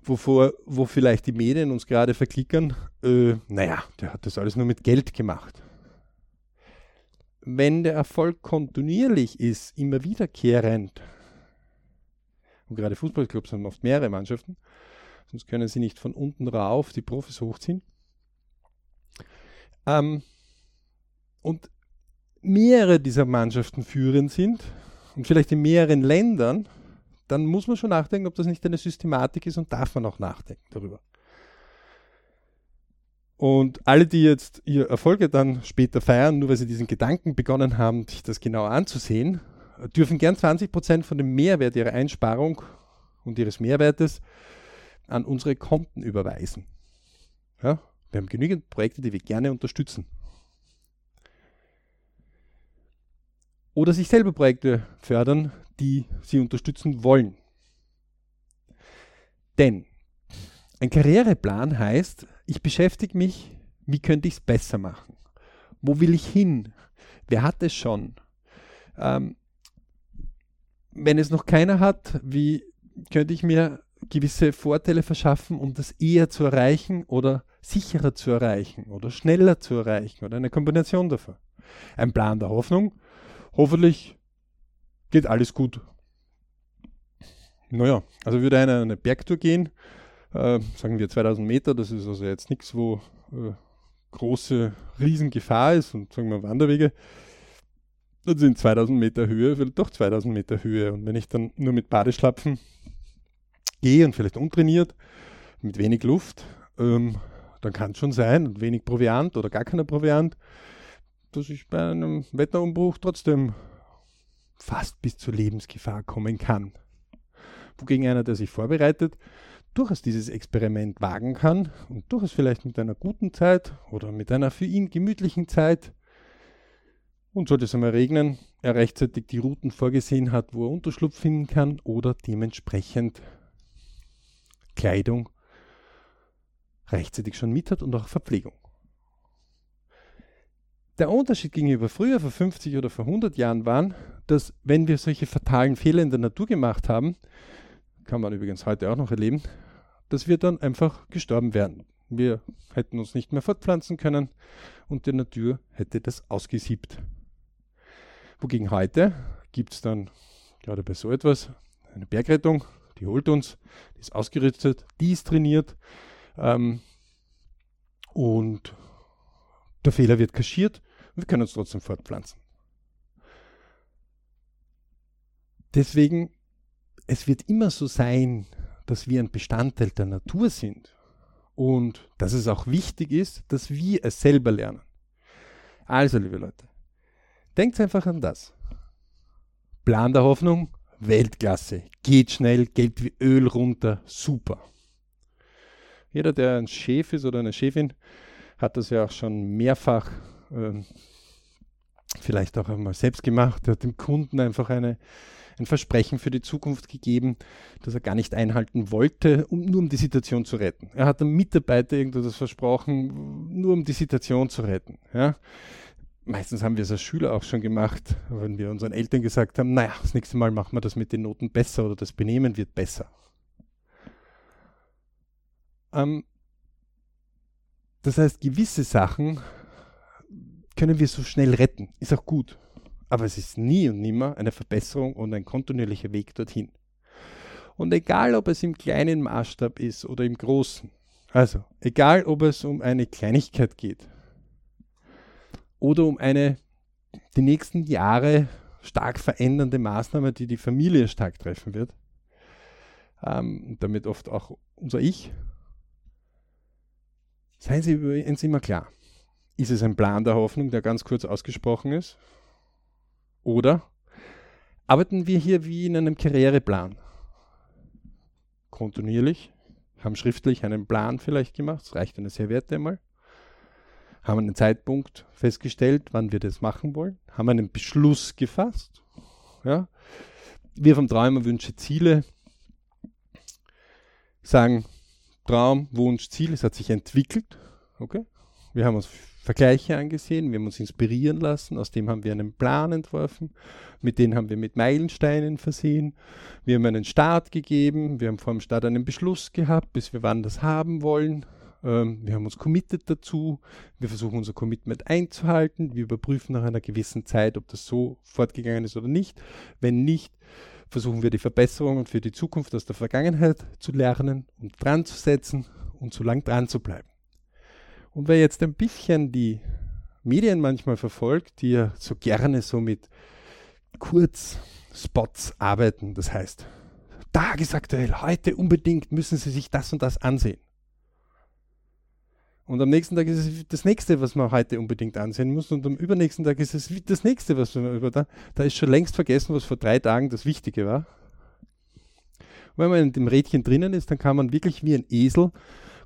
Wovor, wo vielleicht die Medien uns gerade verklickern, äh, naja, der hat das alles nur mit Geld gemacht. Wenn der Erfolg kontinuierlich ist, immer wiederkehrend, und gerade Fußballclubs haben oft mehrere Mannschaften, sonst können sie nicht von unten rauf die Profis hochziehen. Ähm, und mehrere dieser Mannschaften führend sind und vielleicht in mehreren Ländern, dann muss man schon nachdenken, ob das nicht eine Systematik ist und darf man auch nachdenken darüber. Und alle, die jetzt ihr Erfolge dann später feiern, nur weil sie diesen Gedanken begonnen haben, sich das genauer anzusehen, dürfen gern 20% von dem Mehrwert ihrer Einsparung und ihres Mehrwertes an unsere Konten überweisen. Ja, wir haben genügend Projekte, die wir gerne unterstützen. Oder sich selber Projekte fördern, die sie unterstützen wollen. Denn ein Karriereplan heißt, ich beschäftige mich, wie könnte ich es besser machen? Wo will ich hin? Wer hat es schon? Ähm, wenn es noch keiner hat, wie könnte ich mir gewisse Vorteile verschaffen, um das eher zu erreichen oder sicherer zu erreichen oder schneller zu erreichen oder eine Kombination davon. Ein Plan der Hoffnung. Hoffentlich geht alles gut. Naja, also würde einer eine Bergtour gehen, äh, sagen wir 2000 Meter, das ist also jetzt nichts, wo äh, große Riesengefahr ist und sagen wir Wanderwege, dann sind 2000 Meter Höhe, vielleicht doch 2000 Meter Höhe. Und wenn ich dann nur mit Badeschlapfen gehe und vielleicht untrainiert, mit wenig Luft, ähm, dann kann es schon sein, wenig Proviant oder gar keiner Proviant, dass ich bei einem Wetterumbruch trotzdem fast bis zur Lebensgefahr kommen kann. Wogegen einer, der sich vorbereitet, durchaus dieses Experiment wagen kann und durchaus vielleicht mit einer guten Zeit oder mit einer für ihn gemütlichen Zeit und sollte es einmal regnen, er rechtzeitig die Routen vorgesehen hat, wo er Unterschlupf finden kann oder dementsprechend Kleidung rechtzeitig schon mit hat und auch Verpflegung. Der Unterschied gegenüber früher, vor 50 oder vor 100 Jahren, war, dass wenn wir solche fatalen Fehler in der Natur gemacht haben, kann man übrigens heute auch noch erleben, dass wir dann einfach gestorben wären. Wir hätten uns nicht mehr fortpflanzen können und die Natur hätte das ausgesiebt. Wogegen heute gibt es dann gerade bei so etwas eine Bergrettung, die holt uns, die ist ausgerüstet, die ist trainiert ähm, und der Fehler wird kaschiert und wir können uns trotzdem fortpflanzen. Deswegen, es wird immer so sein, dass wir ein Bestandteil der Natur sind und dass es auch wichtig ist, dass wir es selber lernen. Also, liebe Leute, Denkt einfach an das. Plan der Hoffnung, Weltklasse. Geht schnell, geht wie Öl runter, super. Jeder, der ein Chef ist oder eine Chefin, hat das ja auch schon mehrfach ähm, vielleicht auch einmal selbst gemacht. Er hat dem Kunden einfach eine, ein Versprechen für die Zukunft gegeben, das er gar nicht einhalten wollte, um, nur um die Situation zu retten. Er hat einem Mitarbeiter irgendetwas versprochen, nur um die Situation zu retten. Ja? meistens haben wir es als Schüler auch schon gemacht, wenn wir unseren Eltern gesagt haben, naja, das nächste Mal machen wir das mit den Noten besser oder das Benehmen wird besser. Ähm, das heißt, gewisse Sachen können wir so schnell retten, ist auch gut. Aber es ist nie und nimmer eine Verbesserung und ein kontinuierlicher Weg dorthin. Und egal, ob es im kleinen Maßstab ist oder im großen, also egal, ob es um eine Kleinigkeit geht, oder um eine die nächsten Jahre stark verändernde Maßnahme, die die Familie stark treffen wird. Ähm, damit oft auch unser Ich. Seien Sie übrigens immer klar. Ist es ein Plan der Hoffnung, der ganz kurz ausgesprochen ist? Oder arbeiten wir hier wie in einem Karriereplan? Kontinuierlich, haben schriftlich einen Plan vielleicht gemacht, es reicht eine Serviette einmal haben einen Zeitpunkt festgestellt, wann wir das machen wollen, haben einen Beschluss gefasst. Ja. Wir vom Träumer Wünsche Ziele sagen Traum, Wunsch, Ziel, es hat sich entwickelt. Okay? Wir haben uns Vergleiche angesehen, wir haben uns inspirieren lassen, aus dem haben wir einen Plan entworfen, mit dem haben wir mit Meilensteinen versehen, wir haben einen Start gegeben, wir haben vor dem Start einen Beschluss gehabt, bis wir wann das haben wollen, ähm, wir haben uns committed dazu, wir versuchen unser Commitment einzuhalten, wir überprüfen nach einer gewissen Zeit, ob das so fortgegangen ist oder nicht, wenn nicht, versuchen wir die Verbesserungen für die Zukunft aus der Vergangenheit zu lernen und dran zu setzen und so lang dran zu bleiben. Und wer jetzt ein bisschen die Medien manchmal verfolgt, die ja so gerne so mit Kurzspots arbeiten, das heißt, tagesaktuell, heute unbedingt müssen Sie sich das und das ansehen. Und am nächsten Tag ist es das nächste, was man heute unbedingt ansehen muss. Und am übernächsten Tag ist es das nächste, was man über da. Da ist schon längst vergessen, was vor drei Tagen das Wichtige war. Und wenn man in dem Rädchen drinnen ist, dann kann man wirklich wie ein Esel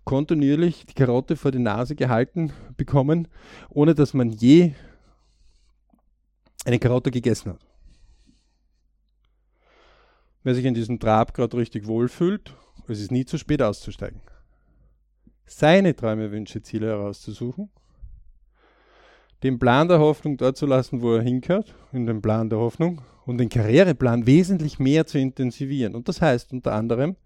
kontinuierlich die Karotte vor die Nase gehalten bekommen, ohne dass man je eine Karotte gegessen hat. Wer sich in diesem Trab gerade richtig wohlfühlt, es ist nie zu spät auszusteigen. Seine Träume, Wünsche, Ziele herauszusuchen, den Plan der Hoffnung dort zu lassen, wo er hinkört, in den Plan der Hoffnung, und den Karriereplan wesentlich mehr zu intensivieren. Und das heißt unter anderem,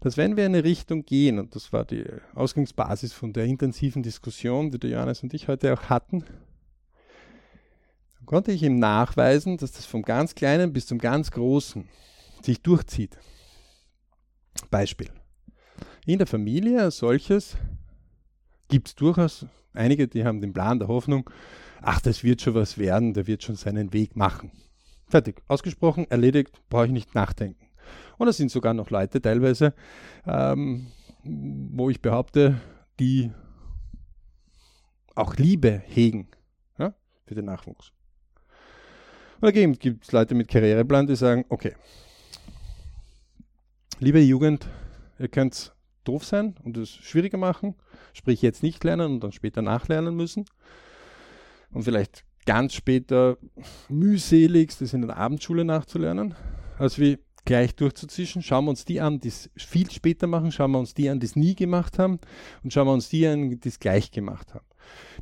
dass wenn wir in eine Richtung gehen, und das war die Ausgangsbasis von der intensiven Diskussion, die der Johannes und ich heute auch hatten, konnte ich ihm nachweisen, dass das vom ganz Kleinen bis zum ganz Großen sich durchzieht. Beispiel. In der Familie als solches gibt es durchaus einige, die haben den Plan der Hoffnung, ach, das wird schon was werden, der wird schon seinen Weg machen. Fertig, ausgesprochen, erledigt, brauche ich nicht nachdenken. Und es sind sogar noch Leute teilweise, ähm, wo ich behaupte, die auch Liebe hegen ja, für den Nachwuchs. Und dagegen gibt es Leute mit Karriereplan, die sagen, okay, liebe Jugend, ihr könnt doof sein und es schwieriger machen, sprich jetzt nicht lernen und dann später nachlernen müssen und vielleicht ganz später mühseligst das in der Abendschule nachzulernen, als wie gleich durchzuzischen. Schauen wir uns die an, die es viel später machen, schauen wir uns die an, die es nie gemacht haben und schauen wir uns die an, die es gleich gemacht haben.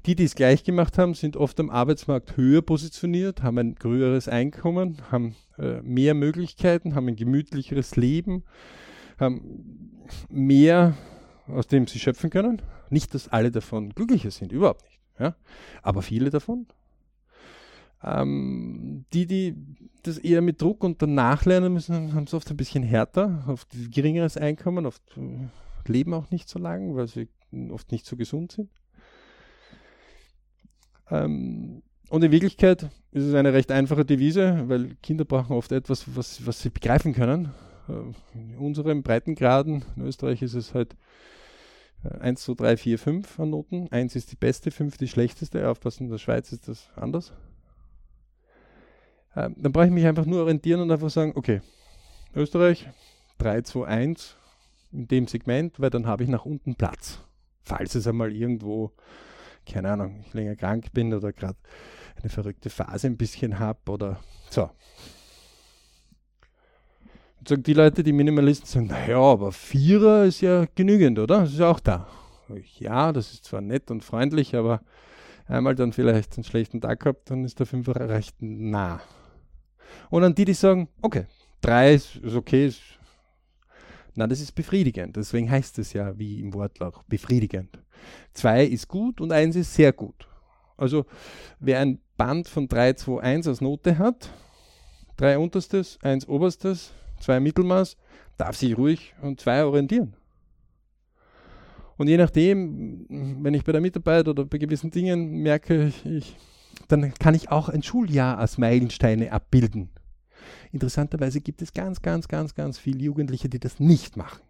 Die, die es gleich gemacht haben, sind oft am Arbeitsmarkt höher positioniert, haben ein größeres Einkommen, haben äh, mehr Möglichkeiten, haben ein gemütlicheres Leben, haben mehr, aus dem sie schöpfen können. Nicht, dass alle davon glücklicher sind, überhaupt nicht. Ja? Aber viele davon ähm, die, die das eher mit Druck und danach lernen müssen, haben es oft ein bisschen härter, oft geringeres Einkommen, oft äh, leben auch nicht so lange, weil sie oft nicht so gesund sind. Ähm, und in Wirklichkeit ist es eine recht einfache Devise, weil Kinder brauchen oft etwas, was, was sie begreifen können. Äh, in unseren Breitengraden, in Österreich ist es halt 1, 2, 3, 4, 5 an Noten. 1 ist die beste, 5 die schlechteste. Aufpassen, in der Schweiz ist das anders. Ähm, dann brauche ich mich einfach nur orientieren und einfach sagen, okay, Österreich 3, 2, 1 in dem Segment, weil dann habe ich nach unten Platz. Falls es einmal irgendwo, keine Ahnung, ich länger krank bin oder gerade eine verrückte Phase ein bisschen habe oder so. Und sagen die Leute, die Minimalisten sagen, naja, aber Vierer ist ja genügend, oder? Das ist ja auch da. Ja, das ist zwar nett und freundlich, aber einmal dann vielleicht einen schlechten Tag gehabt, dann ist der Fünfer recht nah. Und an die, die sagen, okay, drei ist, ist okay, ist, na, das ist befriedigend. Deswegen heißt es ja wie im Wortlaut befriedigend. Zwei ist gut und eins ist sehr gut. Also wer ein Band von 3, 2, 1 als Note hat, drei unterstes, eins oberstes, zwei Mittelmaß, darf sich ruhig und zwei orientieren. Und je nachdem, wenn ich bei der Mitarbeit oder bei gewissen Dingen merke, ich dann kann ich auch ein Schuljahr als Meilensteine abbilden. Interessanterweise gibt es ganz, ganz, ganz, ganz viele Jugendliche, die das nicht machen.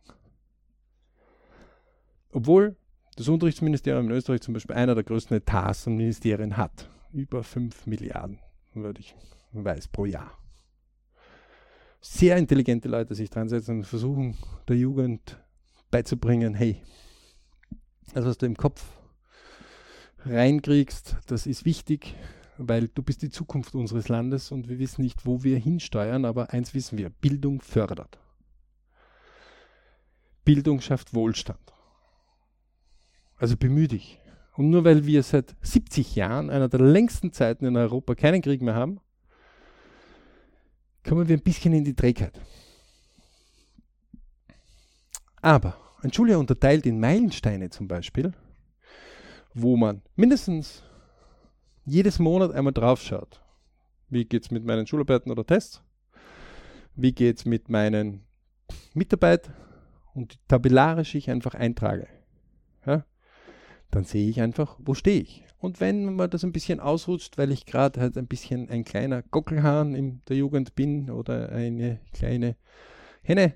Obwohl das Unterrichtsministerium in Österreich zum Beispiel einer der größten Etats und Ministerien hat. Über 5 Milliarden, würde ich weiß, pro Jahr. Sehr intelligente Leute sich dran setzen und versuchen, der Jugend beizubringen, hey, das, was du im Kopf reinkriegst, das ist wichtig, weil du bist die Zukunft unseres Landes und wir wissen nicht, wo wir hinsteuern, aber eins wissen wir, Bildung fördert. Bildung schafft Wohlstand. Also bemühe dich Und nur weil wir seit 70 Jahren, einer der längsten Zeiten in Europa, keinen Krieg mehr haben, kommen wir ein bisschen in die Trägheit. Aber ein Schuljahr unterteilt in Meilensteine zum Beispiel, wo man mindestens jedes Monat einmal drauf schaut. Wie geht es mit meinen Schularbeiten oder Tests? Wie geht es mit meinen Mitarbeit? Und tabellarisch ich einfach eintrage. Ja? Dann sehe ich einfach, wo stehe ich. Und wenn man das ein bisschen ausrutscht, weil ich gerade halt ein bisschen ein kleiner Gockelhahn in der Jugend bin oder eine kleine Henne,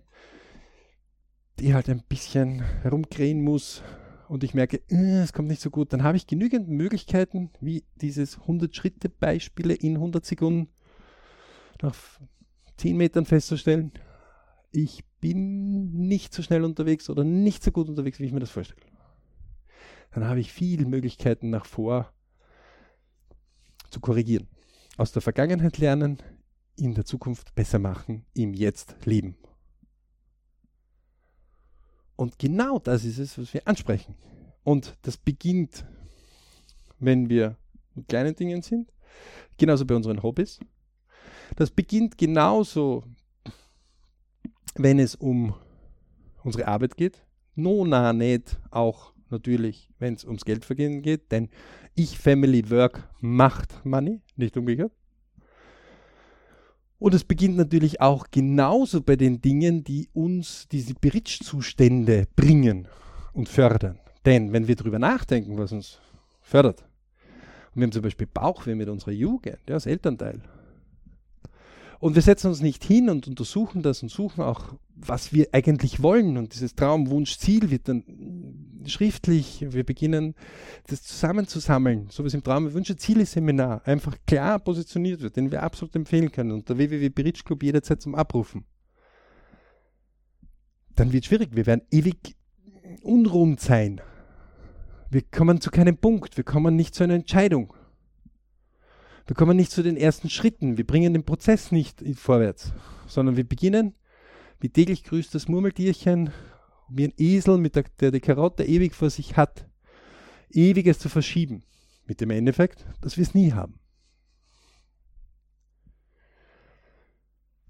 die halt ein bisschen herumkrähen muss und ich merke, äh, es kommt nicht so gut, dann habe ich genügend Möglichkeiten, wie dieses 100-Schritte-Beispiele in 100 Sekunden nach 10 Metern festzustellen, ich bin nicht so schnell unterwegs oder nicht so gut unterwegs, wie ich mir das vorstelle. Dann habe ich viele Möglichkeiten nach vor zu korrigieren. Aus der Vergangenheit lernen, in der Zukunft besser machen, im Jetzt leben. Und genau das ist es, was wir ansprechen. Und das beginnt, wenn wir mit kleinen Dingen sind, genauso bei unseren Hobbys. Das beginnt genauso, wenn es um unsere Arbeit geht. Nona nicht auch natürlich, wenn es ums Geldverdienen geht, denn ich, Family, Work macht Money, nicht umgekehrt. Und es beginnt natürlich auch genauso bei den Dingen, die uns diese Bridge-Zustände bringen und fördern. Denn wenn wir darüber nachdenken, was uns fördert, und wir haben zum Beispiel Bauchweh mit unserer Jugend, ja, als Elternteil, und wir setzen uns nicht hin und untersuchen das und suchen auch, was wir eigentlich wollen. Und dieses Traum, Wunsch, Ziel wird dann schriftlich, wir beginnen das zusammenzusammeln, so wie es im Traum, Wünsche, Ziele Seminar einfach klar positioniert wird, den wir absolut empfehlen können. Und der www jederzeit zum Abrufen. Dann wird es schwierig. Wir werden ewig unrund sein. Wir kommen zu keinem Punkt. Wir kommen nicht zu einer Entscheidung. Wir kommen nicht zu den ersten Schritten. Wir bringen den Prozess nicht vorwärts, sondern wir beginnen wie täglich grüßt das Murmeltierchen, wie ein Esel, mit der, der die Karotte ewig vor sich hat, ewiges zu verschieben. Mit dem Endeffekt, dass wir es nie haben.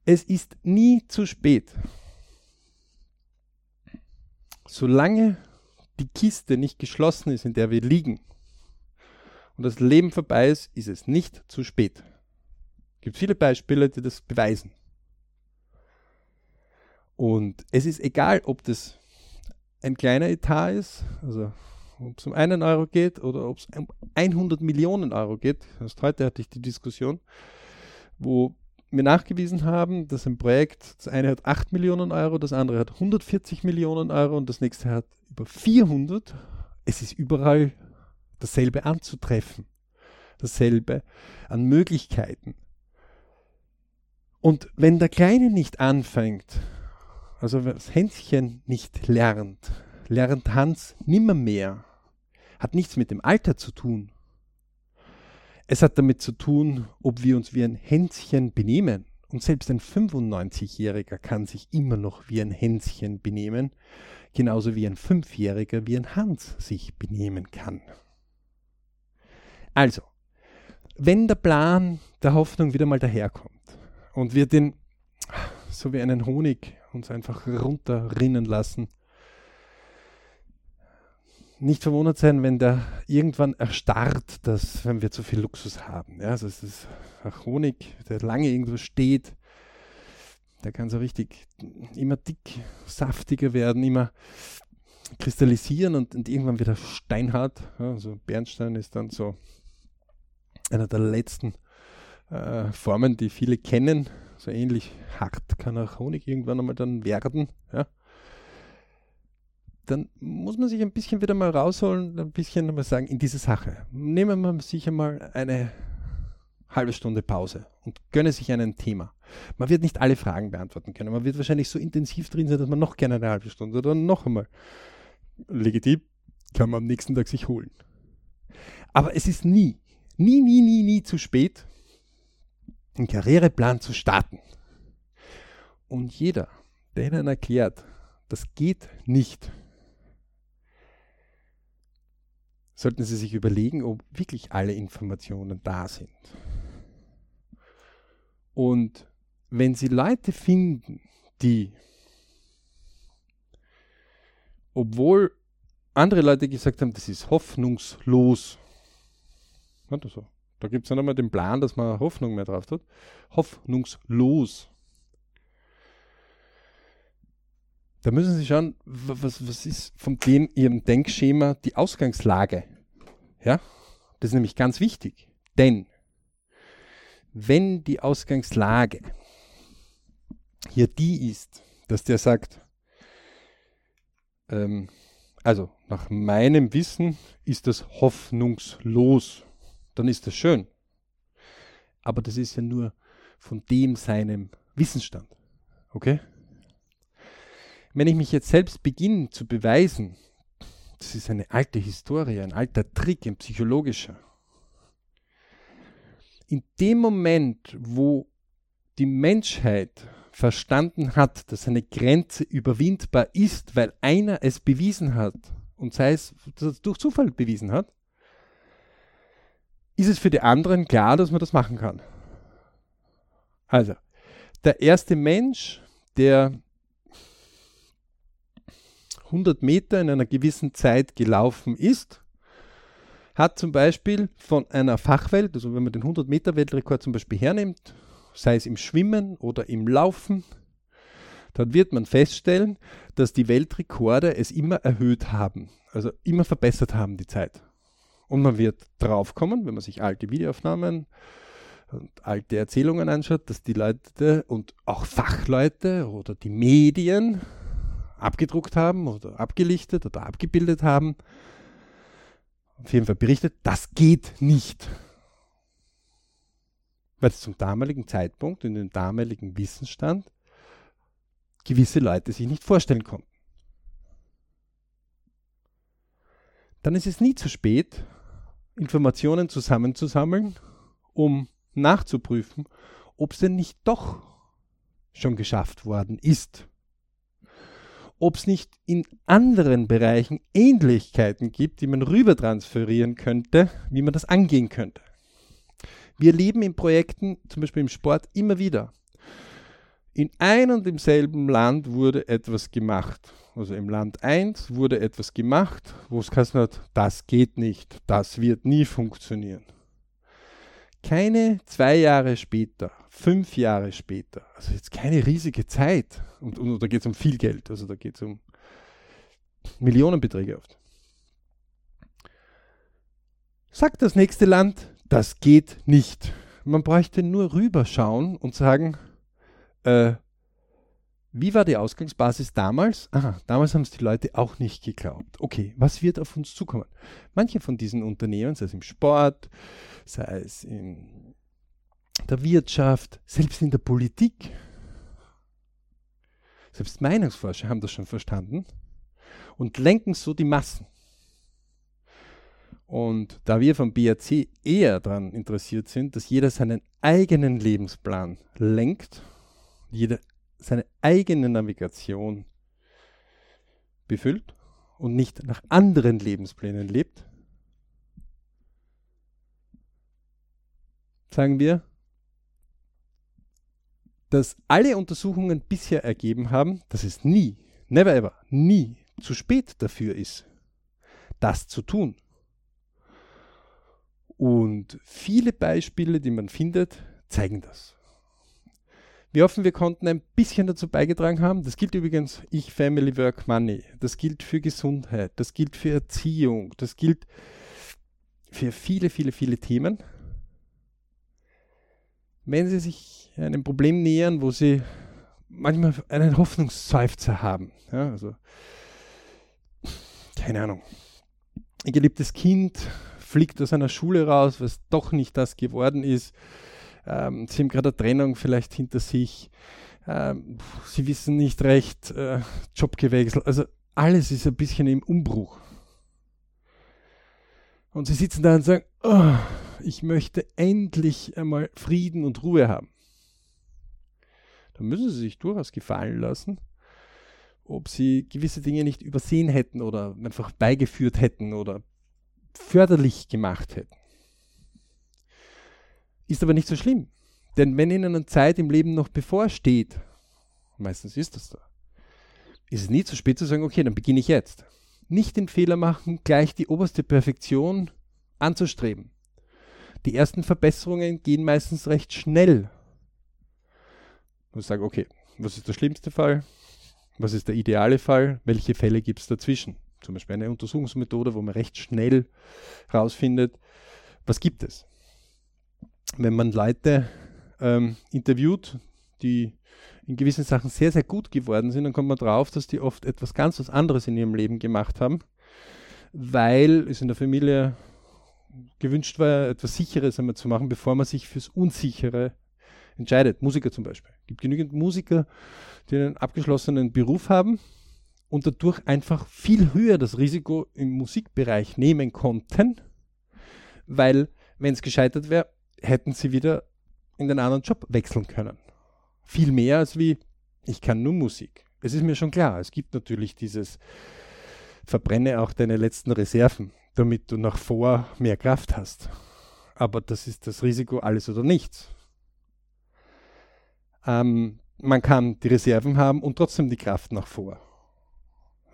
Es ist nie zu spät. Solange die Kiste nicht geschlossen ist, in der wir liegen, und das Leben vorbei ist, ist es nicht zu spät. Es gibt viele Beispiele, die das beweisen. Und es ist egal, ob das ein kleiner Etat ist, also ob es um einen Euro geht oder ob es um 100 Millionen Euro geht. Erst heute hatte ich die Diskussion, wo wir nachgewiesen haben, dass ein Projekt, das eine hat 8 Millionen Euro, das andere hat 140 Millionen Euro und das nächste hat über 400. Es ist überall dasselbe anzutreffen, dasselbe an Möglichkeiten. Und wenn der Kleine nicht anfängt, also was Hänschen nicht lernt, lernt Hans nimmermehr. Hat nichts mit dem Alter zu tun. Es hat damit zu tun, ob wir uns wie ein Hänschen benehmen. Und selbst ein 95-Jähriger kann sich immer noch wie ein Hänschen benehmen, genauso wie ein Fünfjähriger wie ein Hans sich benehmen kann. Also, wenn der Plan der Hoffnung wieder mal daherkommt und wir den so wie einen Honig uns einfach runterrinnen lassen. Nicht verwundert sein, wenn der irgendwann erstarrt, dass, wenn wir zu viel Luxus haben. Ja, also es ist Honig, der lange irgendwo steht, der kann so richtig immer dick, saftiger werden, immer kristallisieren und, und irgendwann wieder steinhart. Ja, also Bernstein ist dann so einer der letzten äh, Formen, die viele kennen so ähnlich hart kann auch Honig irgendwann einmal dann werden, ja, dann muss man sich ein bisschen wieder mal rausholen, ein bisschen mal sagen, in diese Sache. Nehmen wir sich einmal eine halbe Stunde Pause und gönne sich ein Thema. Man wird nicht alle Fragen beantworten können. Man wird wahrscheinlich so intensiv drin sein, dass man noch gerne eine halbe Stunde oder noch einmal legitim kann man am nächsten Tag sich holen. Aber es ist nie, nie, nie, nie, nie zu spät, einen Karriereplan zu starten. Und jeder, der Ihnen erklärt, das geht nicht, sollten Sie sich überlegen, ob wirklich alle Informationen da sind. Und wenn Sie Leute finden, die, obwohl andere Leute gesagt haben, das ist hoffnungslos, so. Da gibt es nicht einmal den Plan, dass man Hoffnung mehr drauf tut, hoffnungslos. Da müssen Sie schauen, was, was ist von dem Ihrem Denkschema die Ausgangslage. Ja, das ist nämlich ganz wichtig, denn wenn die Ausgangslage hier die ist, dass der sagt, ähm, also nach meinem Wissen ist das hoffnungslos, dann ist das schön. Aber das ist ja nur von dem seinem Wissensstand. Okay? Wenn ich mich jetzt selbst beginne zu beweisen, das ist eine alte Historie, ein alter Trick, ein psychologischer. In dem Moment, wo die Menschheit verstanden hat, dass eine Grenze überwindbar ist, weil einer es bewiesen hat und sei es durch Zufall bewiesen hat, ist es für die anderen klar, dass man das machen kann. Also, der erste Mensch, der 100 Meter in einer gewissen Zeit gelaufen ist, hat zum Beispiel von einer Fachwelt, also wenn man den 100 Meter Weltrekord zum Beispiel hernimmt, sei es im Schwimmen oder im Laufen, dann wird man feststellen, dass die Weltrekorde es immer erhöht haben, also immer verbessert haben die Zeit. Und man wird draufkommen, wenn man sich alte Videoaufnahmen und alte Erzählungen anschaut, dass die Leute und auch Fachleute oder die Medien abgedruckt haben oder abgelichtet oder abgebildet haben, auf jeden Fall berichtet, das geht nicht weil es zum damaligen Zeitpunkt, in dem damaligen Wissensstand, gewisse Leute sich nicht vorstellen konnten. Dann ist es nie zu spät, Informationen zusammenzusammeln, um nachzuprüfen, ob es denn nicht doch schon geschafft worden ist. Ob es nicht in anderen Bereichen Ähnlichkeiten gibt, die man rüber transferieren könnte, wie man das angehen könnte. Wir leben in Projekten, zum Beispiel im Sport, immer wieder. In ein und demselben Land wurde etwas gemacht. Also im Land 1 wurde etwas gemacht, wo es geheißen hat, das geht nicht, das wird nie funktionieren. Keine zwei Jahre später, fünf Jahre später, also jetzt keine riesige Zeit, und, und da geht es um viel Geld, also da geht es um Millionenbeträge oft. Sagt das nächste Land, das geht nicht. Man bräuchte nur rüberschauen und sagen, äh, wie war die Ausgangsbasis damals? Aha, damals haben es die Leute auch nicht geglaubt. Okay, was wird auf uns zukommen? Manche von diesen Unternehmen, sei es im Sport, sei es in der Wirtschaft, selbst in der Politik, selbst Meinungsforscher haben das schon verstanden und lenken so die Massen. Und da wir vom BRC eher daran interessiert sind, dass jeder seinen eigenen Lebensplan lenkt, jeder seine eigene Navigation befüllt und nicht nach anderen Lebensplänen lebt, sagen wir, dass alle Untersuchungen bisher ergeben haben, dass es nie, never ever, nie zu spät dafür ist, das zu tun. Und viele Beispiele, die man findet, zeigen das. Wir hoffen, wir konnten ein bisschen dazu beigetragen haben. Das gilt übrigens ich, Family, Work, Money. Das gilt für Gesundheit. Das gilt für Erziehung. Das gilt für viele, viele, viele Themen. Wenn Sie sich einem Problem nähern, wo Sie manchmal einen Hoffnungsseufzer haben, ja, also keine Ahnung, ein geliebtes Kind fliegt aus einer Schule raus, was doch nicht das geworden ist. Ähm, sie haben gerade eine Trennung vielleicht hinter sich. Ähm, sie wissen nicht recht, äh, Job gewechselt. Also alles ist ein bisschen im Umbruch. Und sie sitzen da und sagen, oh, ich möchte endlich einmal Frieden und Ruhe haben. Da müssen sie sich durchaus gefallen lassen, ob sie gewisse Dinge nicht übersehen hätten oder einfach beigeführt hätten oder förderlich gemacht hätten. Ist aber nicht so schlimm. Denn wenn Ihnen eine Zeit im Leben noch bevorsteht, meistens ist das da, ist es nie zu spät zu sagen, okay, dann beginne ich jetzt. Nicht den Fehler machen, gleich die oberste Perfektion anzustreben. Die ersten Verbesserungen gehen meistens recht schnell. Man sagt, okay, was ist der schlimmste Fall? Was ist der ideale Fall? Welche Fälle gibt es dazwischen? Zum Beispiel eine Untersuchungsmethode, wo man recht schnell herausfindet, was gibt es. Wenn man Leute ähm, interviewt, die in gewissen Sachen sehr, sehr gut geworden sind, dann kommt man drauf, dass die oft etwas ganz was anderes in ihrem Leben gemacht haben, weil es in der Familie gewünscht war, etwas Sicheres einmal zu machen, bevor man sich fürs Unsichere entscheidet. Musiker zum Beispiel. Es gibt genügend Musiker, die einen abgeschlossenen Beruf haben und dadurch einfach viel höher das Risiko im Musikbereich nehmen konnten, weil wenn es gescheitert wäre, hätten sie wieder in den anderen Job wechseln können. Viel mehr als wie, ich kann nur Musik. Es ist mir schon klar, es gibt natürlich dieses, verbrenne auch deine letzten Reserven damit du nach vor mehr Kraft hast. Aber das ist das Risiko alles oder nichts. Ähm, man kann die Reserven haben und trotzdem die Kraft nach vor.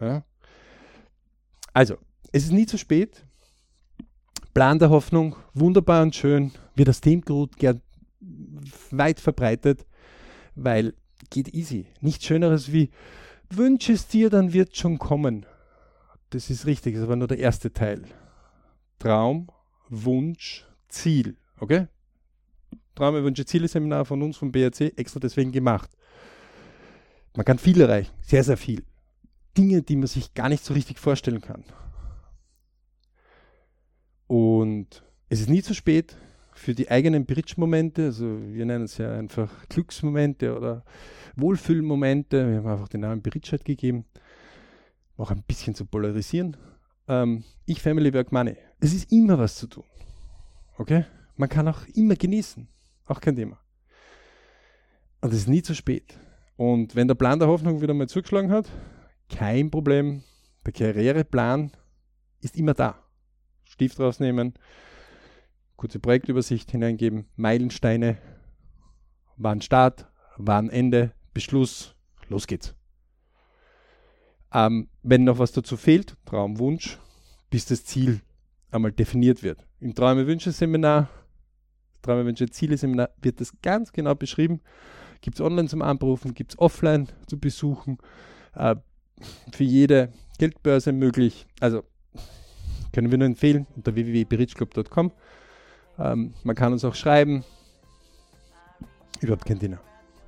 Ja? Also, es ist nie zu spät. Plan der Hoffnung, wunderbar und schön, wird das Themengut gern weit verbreitet, weil geht easy. Nichts Schöneres wie wünsche es dir, dann wird schon kommen das ist richtig, das war nur der erste Teil. Traum, Wunsch, Ziel. Okay? Traum, Wünsche, Ziele Seminar von uns, vom BRC, extra deswegen gemacht. Man kann viel erreichen, sehr, sehr viel. Dinge, die man sich gar nicht so richtig vorstellen kann. Und es ist nie zu spät für die eigenen Bridge-Momente, also wir nennen es ja einfach Glücksmomente oder Wohlfühlmomente. Wir haben einfach den Namen Bridge halt gegeben auch ein bisschen zu polarisieren. Ähm, ich, Family, Work, Money. Es ist immer was zu tun. Okay? Man kann auch immer genießen. Auch kein Thema. Und es ist nie zu spät. Und wenn der Plan der Hoffnung wieder mal zugeschlagen hat, kein Problem. Der Karriereplan ist immer da. Stift rausnehmen, kurze Projektübersicht hineingeben, Meilensteine, wann Start, wann Ende, Beschluss, los geht's. Ähm, wenn noch was dazu fehlt, Traumwunsch, bis das Ziel einmal definiert wird. Im Träume-Wünsche-Seminar, Träume-Wünsche-Ziele-Seminar wird das ganz genau beschrieben. Gibt es online zum Anrufen, gibt es offline zu besuchen. Äh, für jede Geldbörse möglich. Also können wir nur empfehlen unter www.berichclub.com. Ähm, man kann uns auch schreiben. Überhaupt kein Thema.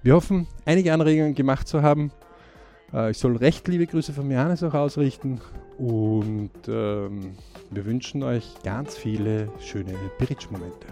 Wir hoffen, einige Anregungen gemacht zu haben. Äh, ich soll recht liebe Grüße von Johannes auch ausrichten und ähm, wir wünschen euch ganz viele schöne Bridge-Momente.